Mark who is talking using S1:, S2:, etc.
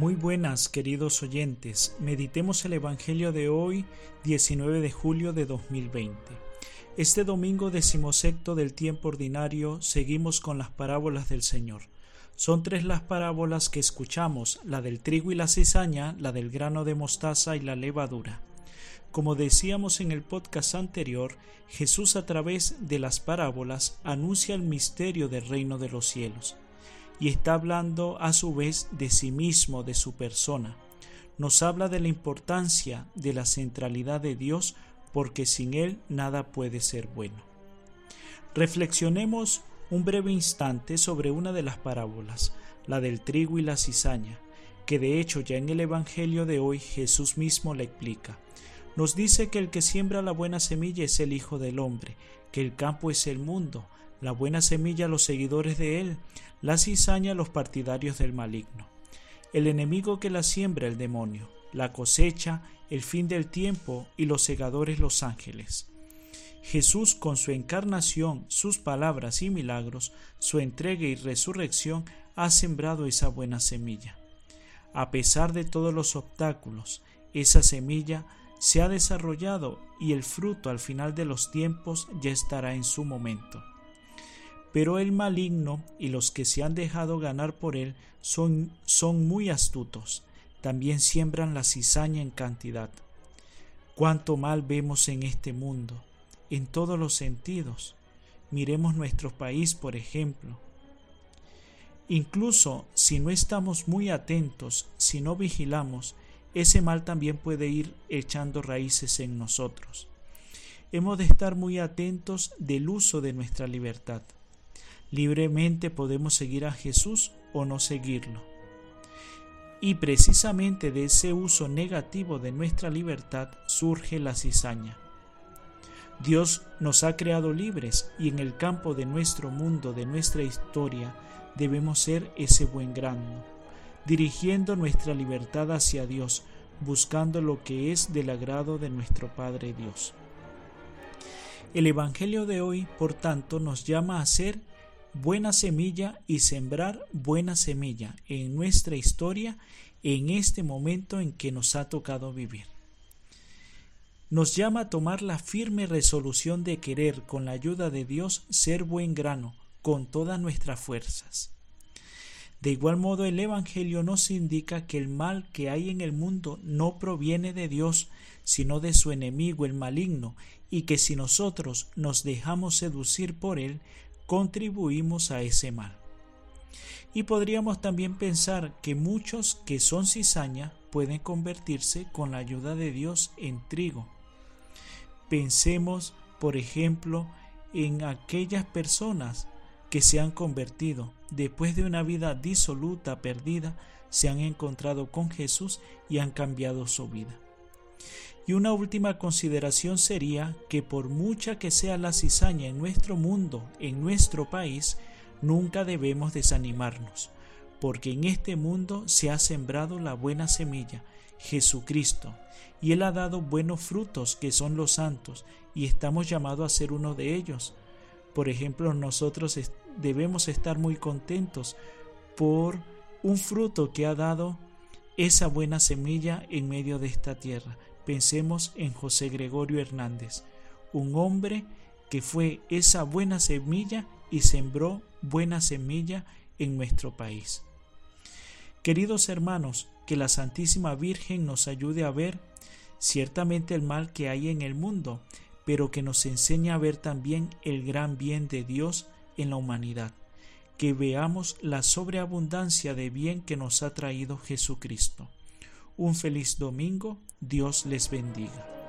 S1: Muy buenas, queridos oyentes. Meditemos el Evangelio de hoy, 19 de julio de 2020. Este domingo decimosexto del tiempo ordinario seguimos con las parábolas del Señor. Son tres las parábolas que escuchamos, la del trigo y la cizaña, la del grano de mostaza y la levadura. Como decíamos en el podcast anterior, Jesús a través de las parábolas anuncia el misterio del reino de los cielos y está hablando a su vez de sí mismo, de su persona. Nos habla de la importancia de la centralidad de Dios porque sin Él nada puede ser bueno. Reflexionemos un breve instante sobre una de las parábolas, la del trigo y la cizaña, que de hecho ya en el Evangelio de hoy Jesús mismo la explica. Nos dice que el que siembra la buena semilla es el Hijo del Hombre, que el campo es el mundo, la buena semilla los seguidores de él, la cizaña los partidarios del maligno. El enemigo que la siembra el demonio, la cosecha, el fin del tiempo y los segadores los ángeles. Jesús con su encarnación, sus palabras y milagros, su entrega y resurrección ha sembrado esa buena semilla. A pesar de todos los obstáculos, esa semilla se ha desarrollado y el fruto al final de los tiempos ya estará en su momento. Pero el maligno y los que se han dejado ganar por él son, son muy astutos, también siembran la cizaña en cantidad. Cuánto mal vemos en este mundo, en todos los sentidos. Miremos nuestro país, por ejemplo. Incluso si no estamos muy atentos, si no vigilamos, ese mal también puede ir echando raíces en nosotros. Hemos de estar muy atentos del uso de nuestra libertad. Libremente podemos seguir a Jesús o no seguirlo. Y precisamente de ese uso negativo de nuestra libertad surge la cizaña. Dios nos ha creado libres y en el campo de nuestro mundo, de nuestra historia, debemos ser ese buen grano, dirigiendo nuestra libertad hacia Dios, buscando lo que es del agrado de nuestro Padre Dios. El Evangelio de hoy, por tanto, nos llama a ser buena semilla y sembrar buena semilla en nuestra historia en este momento en que nos ha tocado vivir. Nos llama a tomar la firme resolución de querer, con la ayuda de Dios, ser buen grano, con todas nuestras fuerzas. De igual modo, el Evangelio nos indica que el mal que hay en el mundo no proviene de Dios, sino de su enemigo, el maligno, y que si nosotros nos dejamos seducir por él, contribuimos a ese mal. Y podríamos también pensar que muchos que son cizaña pueden convertirse con la ayuda de Dios en trigo. Pensemos, por ejemplo, en aquellas personas que se han convertido, después de una vida disoluta, perdida, se han encontrado con Jesús y han cambiado su vida. Y una última consideración sería que por mucha que sea la cizaña en nuestro mundo, en nuestro país, nunca debemos desanimarnos, porque en este mundo se ha sembrado la buena semilla, Jesucristo, y Él ha dado buenos frutos que son los santos, y estamos llamados a ser uno de ellos. Por ejemplo, nosotros debemos estar muy contentos por un fruto que ha dado esa buena semilla en medio de esta tierra. Pensemos en José Gregorio Hernández, un hombre que fue esa buena semilla y sembró buena semilla en nuestro país. Queridos hermanos, que la Santísima Virgen nos ayude a ver ciertamente el mal que hay en el mundo, pero que nos enseñe a ver también el gran bien de Dios en la humanidad, que veamos la sobreabundancia de bien que nos ha traído Jesucristo. Un feliz domingo, Dios les bendiga.